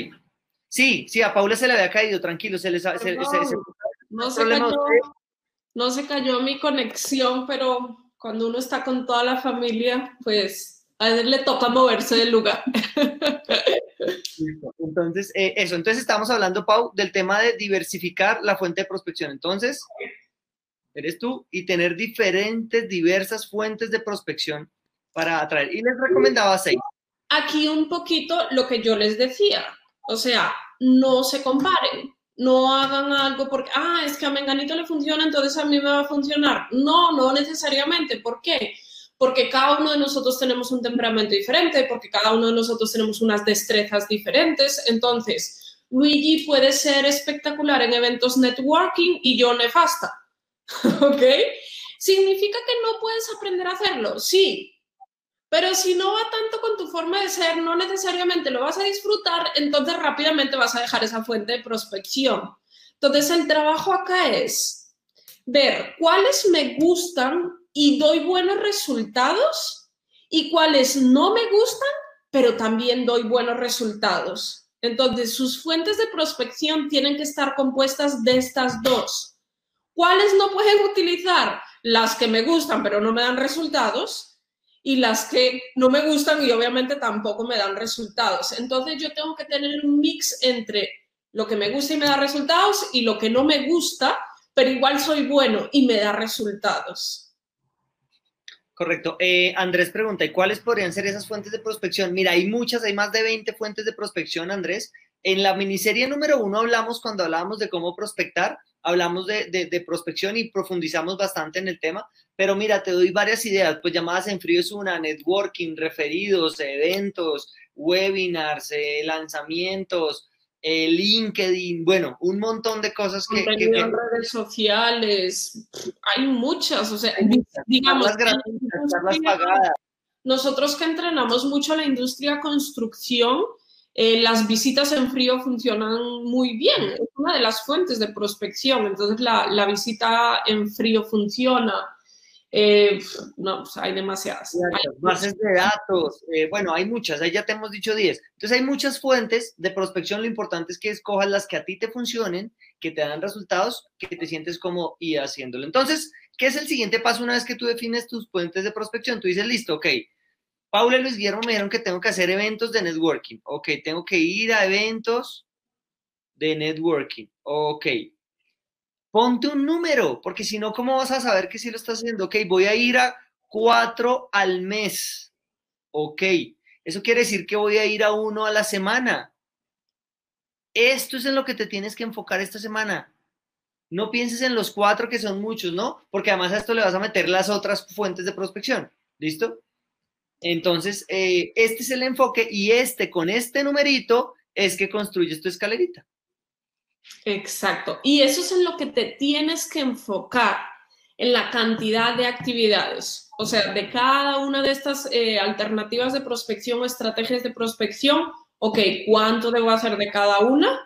S3: Sí, sí, a Paula se le había caído, tranquilo, se se, se,
S1: no se, cayó, no se cayó mi conexión, pero cuando uno está con toda la familia, pues a él le toca moverse del lugar.
S3: Entonces, eh, eso, entonces estamos hablando, Pau, del tema de diversificar la fuente de prospección. Entonces, eres tú y tener diferentes, diversas fuentes de prospección para atraer. Y les recomendaba seis.
S1: Aquí un poquito lo que yo les decía, o sea, no se comparen no hagan algo porque, ah, es que a Menganito le funciona, entonces a mí me va a funcionar. No, no necesariamente. ¿Por qué? Porque cada uno de nosotros tenemos un temperamento diferente, porque cada uno de nosotros tenemos unas destrezas diferentes. Entonces, Luigi puede ser espectacular en eventos networking y yo nefasta. ¿Ok? ¿Significa que no puedes aprender a hacerlo? Sí, pero si no va tanto con tu forma de ser, no necesariamente lo vas a disfrutar, entonces rápidamente vas a dejar esa fuente de prospección. Entonces el trabajo acá es ver cuáles me gustan y doy buenos resultados y cuáles no me gustan, pero también doy buenos resultados. Entonces sus fuentes de prospección tienen que estar compuestas de estas dos. ¿Cuáles no pueden utilizar? Las que me gustan, pero no me dan resultados y las que no me gustan y obviamente tampoco me dan resultados. Entonces yo tengo que tener un mix entre lo que me gusta y me da resultados y lo que no me gusta, pero igual soy bueno y me da resultados.
S3: Correcto. Eh, Andrés pregunta, ¿y cuáles podrían ser esas fuentes de prospección? Mira, hay muchas, hay más de 20 fuentes de prospección, Andrés. En la miniserie número uno hablamos cuando hablábamos de cómo prospectar, hablamos de, prospección y profundizamos bastante en el tema, pero mira, te doy varias ideas, pues llamadas en frío es una, networking, referidos, eventos, webinars, eh, lanzamientos, eh, LinkedIn, bueno, un montón de cosas que...
S1: que, redes sociales, hay muchas, o sea, digamos... Nosotros que entrenamos mucho la industria construcción, eh, las visitas en frío funcionan muy bien. Es una de las fuentes de prospección. Entonces, la, visita en frío funciona. Eh, no, pues, hay demasiadas.
S3: bases de datos. Eh, bueno, hay muchas. Ahí ya te hemos dicho 10. Entonces, hay muchas fuentes de prospección. Lo importante es que escojas las que a ti te funcionen, que te dan resultados, que te sientes como y haciéndolo. Entonces, ¿qué es el siguiente paso una vez que tú defines tus puentes de prospección? Tú dices, listo, ok, Paula y Luis Guillermo me dijeron que tengo que hacer eventos de networking. Ok, tengo que ir a eventos de networking. Ok. Ponte un número, porque si no, ¿cómo vas a saber que sí lo estás haciendo? Ok, voy a ir a cuatro al mes. Ok, eso quiere decir que voy a ir a uno a la semana. Esto es en lo que te tienes que enfocar esta semana. No pienses en los cuatro que son muchos, ¿no? Porque además a esto le vas a meter las otras fuentes de prospección. ¿Listo? Entonces, eh, este es el enfoque y este con este numerito es que construyes tu escalerita.
S1: Exacto. Y eso es en lo que te tienes que enfocar, en la cantidad de actividades. O sea, de cada una de estas eh, alternativas de prospección o estrategias de prospección, ok, ¿cuánto debo hacer de cada una?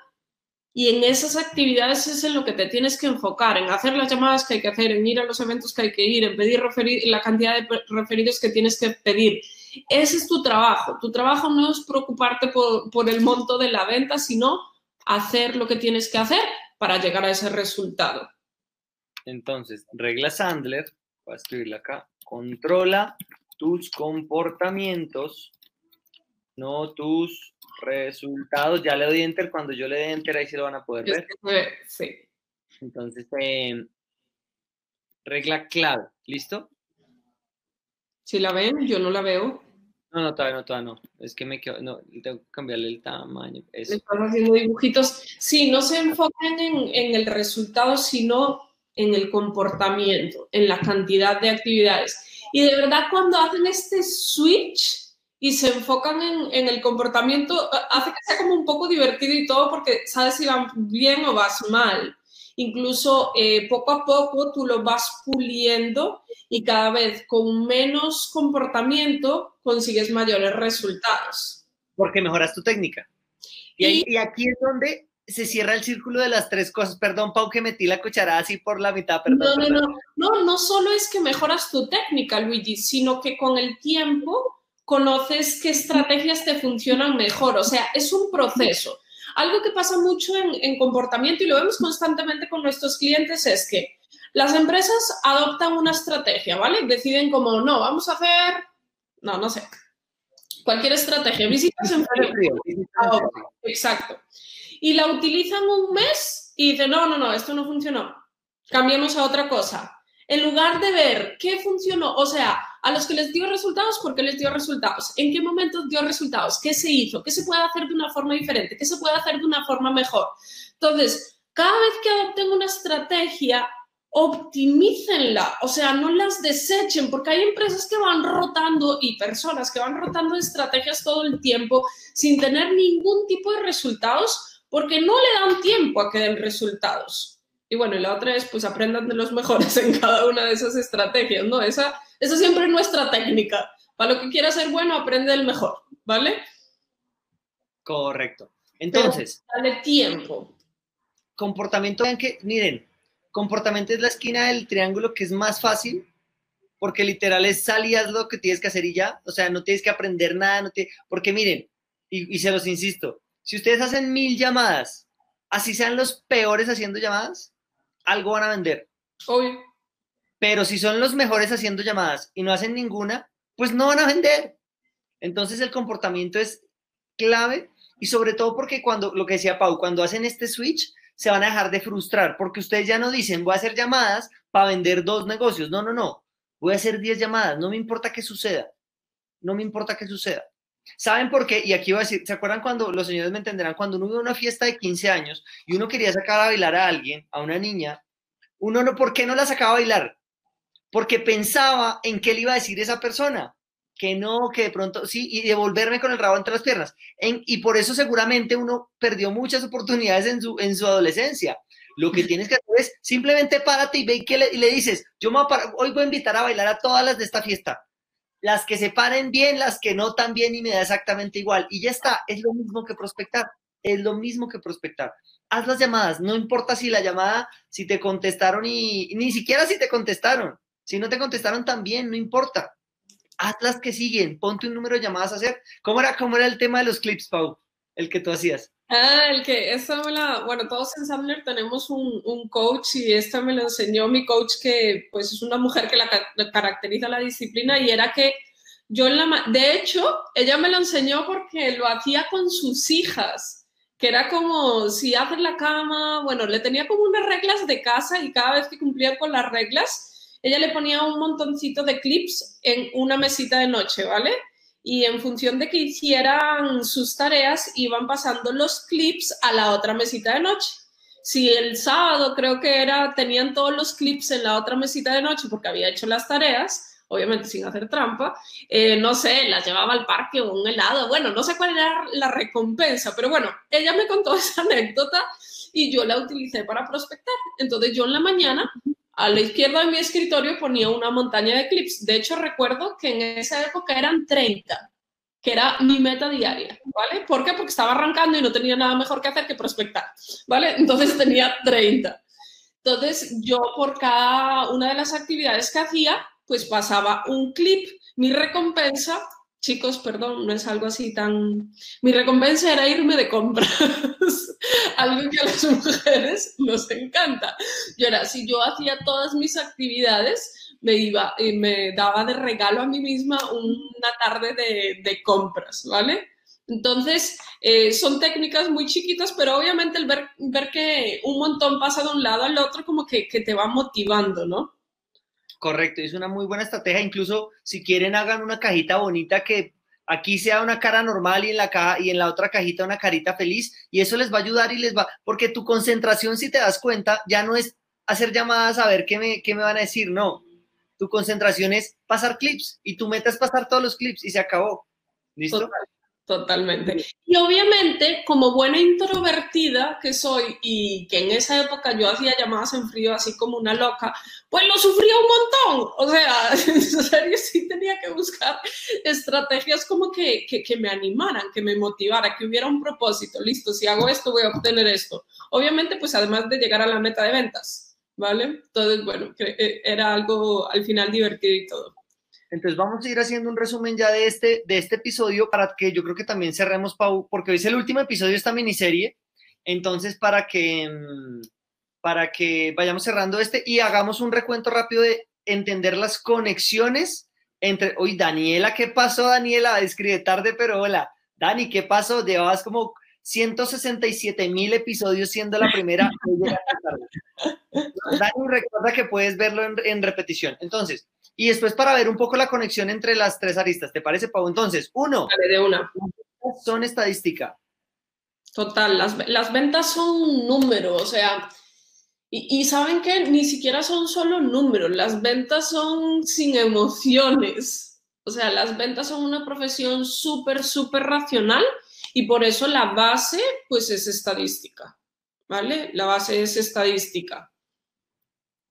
S1: Y en esas actividades es en lo que te tienes que enfocar, en hacer las llamadas que hay que hacer, en ir a los eventos que hay que ir, en pedir la cantidad de referidos que tienes que pedir. Ese es tu trabajo. Tu trabajo no es preocuparte por, por el monto de la venta, sino hacer lo que tienes que hacer para llegar a ese resultado.
S3: Entonces, regla Sandler, voy a escribirla acá, controla tus comportamientos, no tus resultados. Ya le doy enter, cuando yo le dé enter ahí sí lo van a poder ver.
S1: Sí.
S3: Entonces, em, regla clave, ¿listo?
S1: Si la ven, yo no la veo.
S3: No, no, todavía no, todavía no. Es que me quedo, no, tengo que cambiarle el tamaño.
S1: Están haciendo dibujitos. Sí, no se enfoquen en, el resultado, sino en el comportamiento, en la cantidad de actividades. Y de verdad, cuando hacen este switch y se enfocan en, el comportamiento, hace que sea como un poco divertido y todo, porque sabes si van bien o vas mal. Incluso eh, poco a poco tú lo vas puliendo y cada vez con menos comportamiento consigues mayores resultados.
S3: Porque mejoras tu técnica. Y, aquí es donde se cierra el círculo de las tres cosas. Perdón, Pau, que metí la cucharada así por la mitad. Perdón,
S1: no, no, no, no. No solo es que mejoras tu técnica, Luigi, sino que con el tiempo conoces qué estrategias te funcionan mejor. O sea, es un proceso. Algo que pasa mucho en, en comportamiento y lo vemos constantemente con nuestros clientes es que las empresas adoptan una estrategia, ¿vale? Deciden como, no, vamos a hacer, no, no sé, cualquier estrategia, visitas en frío. Exacto. Y la utilizan un mes y dicen, no, no, no, esto no funcionó. Cambiemos a otra cosa. En lugar de ver qué funcionó, o sea, a los que les dio resultados, ¿por qué les dio resultados? ¿En qué momento dio resultados? ¿Qué se hizo? ¿Qué se puede hacer de una forma diferente? ¿Qué se puede hacer de una forma mejor? Entonces, cada vez que adopten una estrategia, optimícenla, o sea, no las desechen, porque hay empresas que van rotando y personas que van rotando estrategias todo el tiempo sin tener ningún tipo de resultados porque no le dan tiempo a que den resultados. Y bueno, y la otra es, pues aprendan de los mejores en cada una de esas estrategias, ¿no? Esa, esa siempre es nuestra técnica. Para lo que quieras ser bueno, aprende el mejor, ¿vale?
S3: Correcto. Entonces.
S1: dale tiempo.
S3: Comportamiento en que, miren, Comportamiento es la esquina del triángulo que es más fácil, porque literal es salías lo que tienes que hacer y ya. O sea, no tienes que aprender nada, no te... porque miren, y, se los insisto, si ustedes hacen mil llamadas, así sean los peores haciendo llamadas, algo van a vender.
S1: Obvio.
S3: Pero si son los mejores haciendo llamadas y no hacen ninguna, pues no van a vender. Entonces el comportamiento es clave y sobre todo porque cuando, lo que decía Pau, cuando hacen este switch, se van a dejar de frustrar, porque ustedes ya no dicen, voy a hacer llamadas para vender dos negocios. No, no, no. Voy a hacer 10 llamadas. No me importa qué suceda. No me importa qué suceda. ¿Saben por qué? Y aquí voy a decir, ¿se acuerdan cuando los señores me entenderán? Cuando uno iba a una fiesta de 15 años y uno quería sacar a bailar a alguien, a una niña, uno no, ¿por qué no la sacaba a bailar? Porque pensaba en qué le iba a decir esa persona que no, que de pronto sí, y devolverme con el rabo entre las piernas. y por eso seguramente uno perdió muchas oportunidades en su, en su adolescencia. Lo que tienes que hacer es simplemente párate y ve que le, y le dices, yo me voy hoy voy a invitar a bailar a todas las de esta fiesta. Las que se paren bien, las que no tan bien y me da exactamente igual. Y ya está, es lo mismo que prospectar. Es lo mismo que prospectar. Haz las llamadas, no importa si la llamada, si te contestaron y ni siquiera si te contestaron. Si no te contestaron también, no importa haz las que siguen, ponte un número de llamadas a hacer. ¿Cómo era, cómo era el tema de los clips, Pau? El que tú hacías.
S1: Ah, el que, esta me la, bueno, todos en Sandler tenemos un, un, coach y esta me lo enseñó mi coach que pues es una mujer que la, caracteriza la disciplina y era que yo en la, de hecho, ella me lo enseñó porque lo hacía con sus hijas, que era como si hacen la cama, bueno, le tenía como unas reglas de casa y cada vez que cumplía con las reglas, ella le ponía un montoncito de clips en una mesita de noche, ¿vale? Y en función de que hicieran sus tareas, iban pasando los clips a la otra mesita de noche. Si el sábado creo que era, tenían todos los clips en la otra mesita de noche porque había hecho las tareas, obviamente sin hacer trampa, eh, no sé, las llevaba al parque o un helado, bueno, no sé cuál era la recompensa, pero bueno, ella me contó esa anécdota y yo la utilicé para prospectar. Entonces yo en la mañana a la izquierda de mi escritorio ponía una montaña de clips. De hecho, recuerdo que en esa época eran 30, que era mi meta diaria, ¿vale? ¿Por qué? Porque estaba arrancando y no tenía nada mejor que hacer que prospectar, ¿vale? Entonces tenía 30. Entonces, yo por cada una de las actividades que hacía, pues pasaba un clip. Mi recompensa chicos, perdón, no es algo así tan... Mi recompensa era irme de compras, algo que a las mujeres nos encanta. Yo era, si yo hacía todas mis actividades, me iba y me daba de regalo a mí misma una tarde de, compras, ¿vale? Entonces, eh, son técnicas muy chiquitas, pero obviamente el ver, ver, que un montón pasa de un lado al otro como que, que te va motivando, ¿no?
S3: Correcto, es una muy buena estrategia. Incluso si quieren hagan una cajita bonita que aquí sea una cara normal y en la caja y en la otra cajita una carita feliz y eso les va a ayudar y les va, porque tu concentración, si te das cuenta, ya no es hacer llamadas a ver qué me, qué me van a decir, no. Tu concentración es pasar clips y tu meta es pasar todos los clips y se acabó. ¿Listo?
S1: Totalmente. Y obviamente, como buena introvertida que soy y que en esa época yo hacía llamadas en frío así como una loca, pues lo sufría un montón. O sea, en serio sí tenía que buscar estrategias como que, que, que me animaran, que me motivaran, que hubiera un propósito. Listo, si hago esto, voy a obtener esto. Obviamente, pues además de llegar a la meta de ventas, ¿vale? Entonces, bueno, eh, era algo al final divertido y todo.
S3: Entonces vamos a ir haciendo un resumen ya de este, de este episodio para que yo creo que también cerremos, Pau, porque hoy es el último episodio de esta miniserie. Entonces, para que, mm, para que vayamos cerrando este y hagamos un recuento rápido de entender las conexiones entre... Uy, Daniela, ¿qué pasó, Daniela? Escribe tarde, pero hola. Dani, ¿qué pasó? Llevabas como 167 mil episodios siendo la primera. Dani, recuerda que puedes verlo en, en repetición. Entonces, y después para ver un poco la conexión entre las tres aristas. ¿Te parece, Pau? Entonces, uno.
S1: de una.
S3: Son estadística.
S1: Total, las, las ventas son un número, o sea, y, y, saben que ni siquiera son solo números, las ventas son sin emociones. O sea, las ventas son una profesión súper, súper racional y por eso la base, pues es estadística, ¿vale? La base es estadística.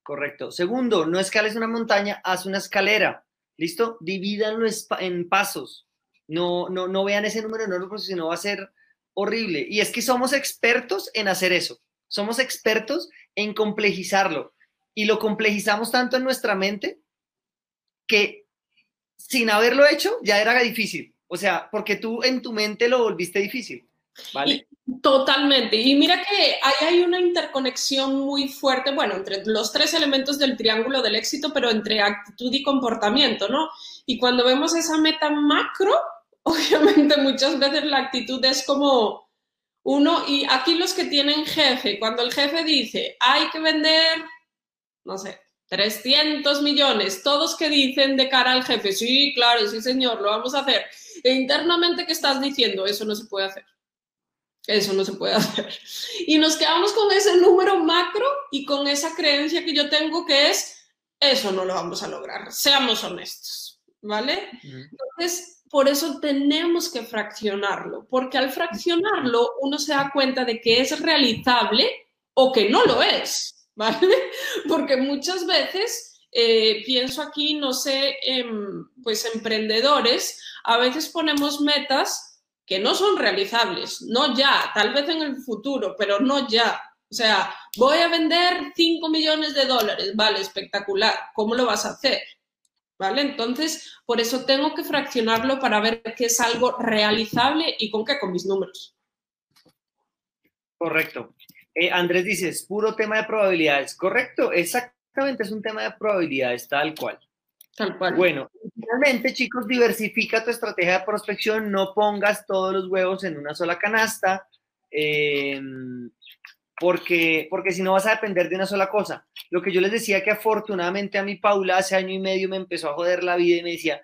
S3: Correcto. Segundo, no escales una montaña, haz una escalera. ¿Listo? Divídanlo en pasos. No, no, no vean ese número enorme porque si no va a ser horrible. Y es que somos expertos en hacer eso. Somos expertos en complejizarlo. Y lo complejizamos tanto en nuestra mente que sin haberlo hecho ya era difícil. O sea, porque tú en tu mente lo volviste difícil. ¿Vale?
S1: Totalmente. Y mira que ahí hay una interconexión muy fuerte, bueno, entre los tres elementos del triángulo del éxito, pero entre actitud y comportamiento, ¿no? Y cuando vemos esa meta macro, obviamente muchas veces la actitud es como uno, y aquí los que tienen jefe, cuando el jefe dice, hay que vender, no sé, 300 millones, todos que dicen de cara al jefe, sí, claro, sí señor, lo vamos a hacer. E internamente, ¿qué estás diciendo? Eso no se puede hacer. Eso no se puede hacer. Y nos quedamos con ese número macro y con esa creencia que yo tengo que es, eso no lo vamos a lograr, seamos honestos, ¿vale? Entonces, por eso tenemos que fraccionarlo, porque al fraccionarlo uno se da cuenta de que es realizable o que no lo es, ¿vale? Porque muchas veces eh, pienso aquí, no sé, pues emprendedores, a veces ponemos metas que no son realizables, no ya, tal vez en el futuro, pero no ya. O sea, voy a vender 5 millones de dólares, vale, espectacular, ¿cómo lo vas a hacer? ¿Vale? Entonces, por eso tengo que fraccionarlo para ver qué es algo realizable y con qué, con mis números.
S3: Correcto. Eh, Andrés dice, es puro tema de probabilidades. Correcto, exactamente, es un tema de probabilidades, tal cual.
S1: Tal cual.
S3: Bueno, finalmente, chicos, diversifica tu estrategia de prospección, no pongas todos los huevos en una sola canasta, eh, porque, porque si no vas a depender de una sola cosa. Lo que yo les decía que afortunadamente a mi Paula hace año y medio me empezó a joder la vida y me decía,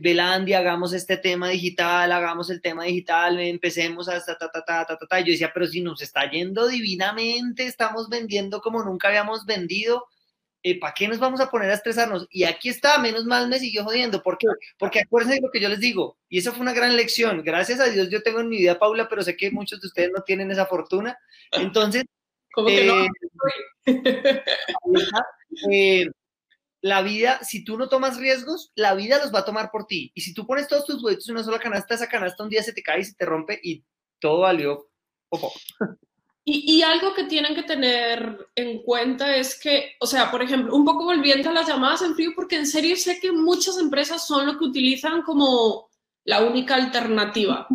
S3: Belandia, hagamos este tema digital, hagamos el tema digital, empecemos a ta, ta, ta, ta, ta, ta, Yo decía, pero si nos está yendo divinamente, estamos vendiendo como nunca habíamos vendido, eh, ¿para qué nos vamos a poner a estresarnos? Y aquí está, menos mal me siguió jodiendo. ¿Por qué? Porque acuérdense de lo que yo les digo, y eso fue una gran lección. Gracias a Dios yo tengo en mi vida Paula, pero sé que muchos de ustedes no tienen esa fortuna. Entonces,
S1: ¿Cómo que no?
S3: eh, la vida, si tú no tomas riesgos, la vida los va a tomar por ti. Y si tú pones todos tus huevitos en una sola canasta, esa canasta un día se te cae y se te rompe y todo valió. Ojo.
S1: Y, y, algo que tienen que tener en cuenta es que, o sea, por ejemplo, un poco volviendo a las llamadas en frío, porque en serio sé que muchas empresas son lo que utilizan como la única alternativa.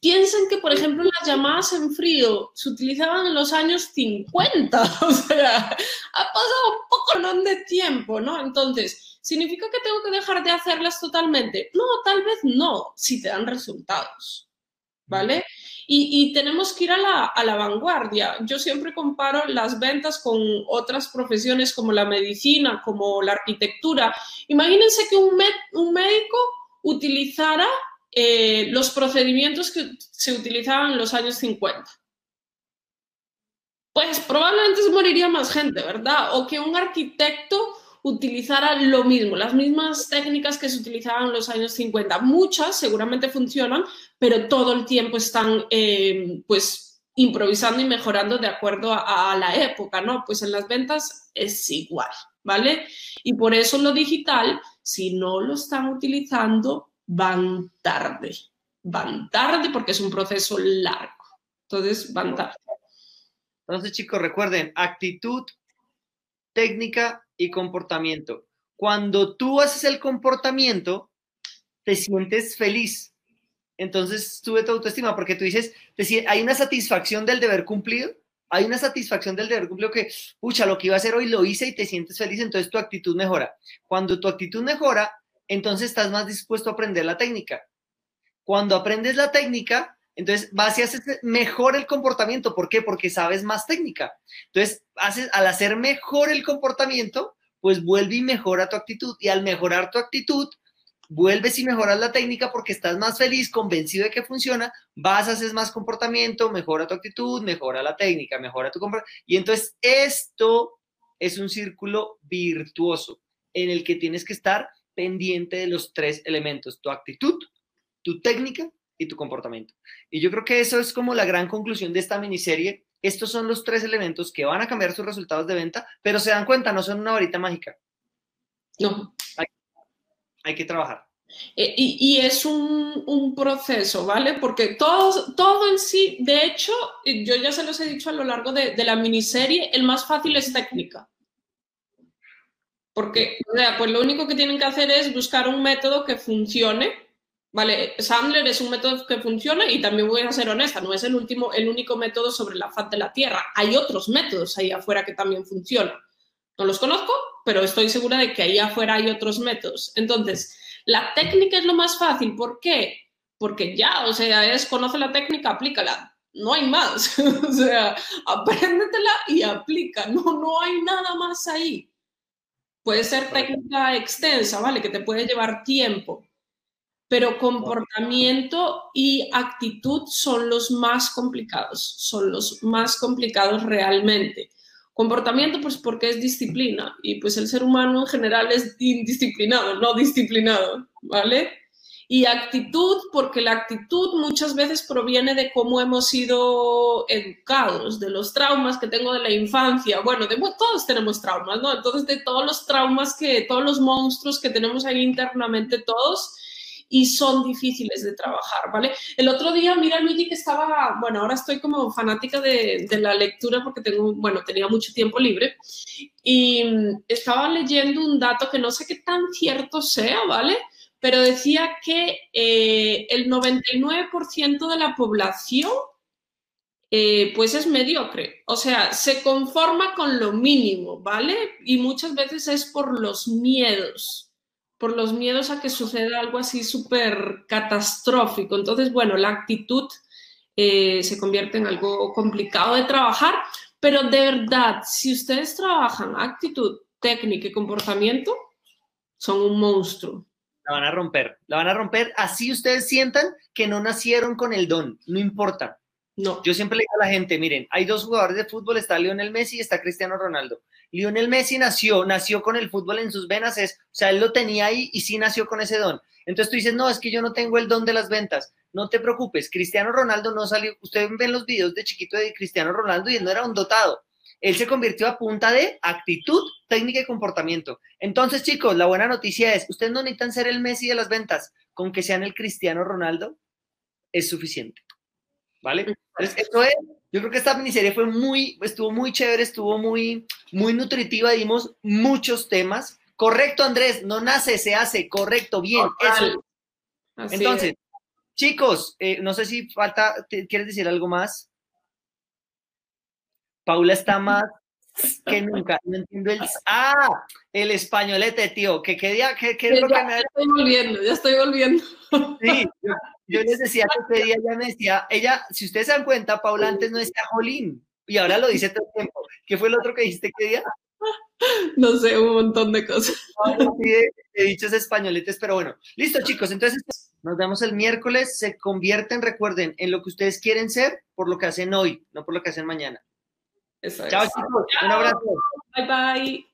S1: Piensen que, por ejemplo, las llamadas en frío se utilizaban en los años 50, o sea, ha pasado un poco de tiempo, ¿no? Entonces, ¿significa que tengo que dejar de hacerlas totalmente? No, tal vez no, si te dan resultados, ¿vale? Y, y tenemos que ir a la, a la, vanguardia. Yo siempre comparo las ventas con otras profesiones como la medicina, como la arquitectura. Imagínense que un, un médico utilizara eh, los procedimientos que se utilizaban en los años 50. Pues probablemente se moriría más gente, ¿verdad? O que un arquitecto utilizara lo mismo, las mismas técnicas que se utilizaban en los años 50. Muchas seguramente funcionan, pero todo el tiempo están eh, pues improvisando y mejorando de acuerdo a, a, la época, ¿no? Pues en las ventas es igual, ¿vale? Y por eso lo digital, si no lo están utilizando, van tarde. Van tarde porque es un proceso largo. Entonces, van tarde.
S3: Entonces, chicos, recuerden, actitud, técnica y comportamiento. Cuando tú haces el comportamiento, te sientes feliz. Entonces, sube tu autoestima porque tú dices, hay una satisfacción del deber cumplido. Hay una satisfacción del deber cumplido que, pucha, lo que iba a hacer hoy lo hice y te sientes feliz, entonces tu actitud mejora. Cuando tu actitud mejora, entonces estás más dispuesto a aprender la técnica. Cuando aprendes la técnica, entonces vas y haces mejor el comportamiento. ¿Por qué? Porque sabes más técnica. Entonces, haces, al hacer mejor el comportamiento, pues vuelve y mejora tu actitud. Y al mejorar tu actitud, vuelves y mejoras la técnica porque estás más feliz, convencido de que funciona, vas, haces más comportamiento, mejora tu actitud, mejora la técnica, mejora tu comportamiento. Y entonces esto es un círculo virtuoso en el que tienes que estar pendiente de los tres elementos, tu actitud, tu técnica y tu comportamiento. Y yo creo que eso es como la gran conclusión de esta miniserie. Estos son los tres elementos que van a cambiar sus resultados de venta, pero se dan cuenta, no son una varita mágica.
S1: No.
S3: Hay, hay que trabajar.
S1: Eh, y, y, es un, un, proceso, ¿vale? Porque todo, todo en sí, de hecho, yo ya se los he dicho a lo largo de, de la miniserie, el más fácil es técnica. Porque, o sea, pues lo único que tienen que hacer es buscar un método que funcione. Vale, Sandler es un método que funciona y también voy a ser honesta, no es el, último, el único método sobre la faz de la Tierra. Hay otros métodos ahí afuera que también funcionan. No los conozco, pero estoy segura de que ahí afuera hay otros métodos. Entonces, la técnica es lo más fácil. ¿Por qué? Porque ya, o sea, es conoce la técnica, aplícala. No hay más. o sea, apréndetela y aplica. No, no hay nada más ahí. Puede ser técnica extensa, ¿vale? Que te puede llevar tiempo, pero comportamiento y actitud son los más complicados, son los más complicados realmente. Comportamiento, pues porque es disciplina y pues el ser humano en general es indisciplinado, no disciplinado, ¿vale? Y actitud, porque la actitud muchas veces proviene de cómo hemos sido educados, de los traumas que tengo de la infancia. Bueno, de, todos tenemos traumas, ¿no? Entonces, de todos los traumas que, todos los monstruos que tenemos ahí internamente todos, y son difíciles de trabajar, ¿vale? El otro día, mira, Luigi, que estaba, bueno, ahora estoy como fanática de, la lectura porque tengo, bueno, tenía mucho tiempo libre y estaba leyendo un dato que no sé qué tan cierto sea, ¿vale? pero decía que eh, el 99% de la población eh, pues es mediocre. O sea, se conforma con lo mínimo, ¿vale? Y muchas veces es por los miedos, por los miedos a que suceda algo así súper catastrófico. Entonces, bueno, la actitud eh, se convierte en algo complicado de trabajar, pero de verdad, si ustedes trabajan actitud, técnica y comportamiento, son un monstruo.
S3: La van a romper, la van a romper así ustedes sientan que no nacieron con el don, no importa. No. Yo siempre le digo a la gente, miren, hay dos jugadores de fútbol, está Lionel Messi y está Cristiano Ronaldo. Lionel Messi nació, nació con el fútbol en sus venas, es, o sea, él lo tenía ahí y sí nació con ese don. Entonces tú dices, no, es que yo no tengo el don de las ventas. No te preocupes, Cristiano Ronaldo no salió, ustedes ven los videos de chiquito de Cristiano Ronaldo y él no era un dotado. Él se convirtió a punta de actitud, técnica y comportamiento. Entonces, chicos, la buena noticia es, ustedes no necesitan ser el Messi de las ventas, con que sean el Cristiano Ronaldo es suficiente. ¿Vale? Entonces, eso es, yo creo que esta miniserie fue muy, estuvo muy chévere, estuvo muy, muy nutritiva, dimos muchos temas. Correcto, Andrés, no nace, se hace, correcto, bien, eso. Entonces, chicos, eh, no sé si falta, ¿quieres decir algo más? Paula está más que nunca. No entiendo el. ¡Ah! El españolete, tío. ¿Qué, qué día? ¿Qué, qué
S1: es lo ya, que me... ya estoy volviendo, ya estoy volviendo.
S3: Sí, yo, les decía que ese día ya me decía, ella, si ustedes se dan cuenta, Paula antes no decía Jolín. Y ahora lo dice todo el tiempo. ¿Qué fue el otro que dijiste qué día?
S1: No sé, un montón de cosas.
S3: Sí, he dicho españoletes, pero bueno. Listo, chicos. Entonces, nos vemos el miércoles. Se convierten, recuerden, en lo que ustedes quieren ser por lo que hacen hoy, no por lo que hacen mañana. Chao, chicos. Un abrazo.
S1: Bye, bye.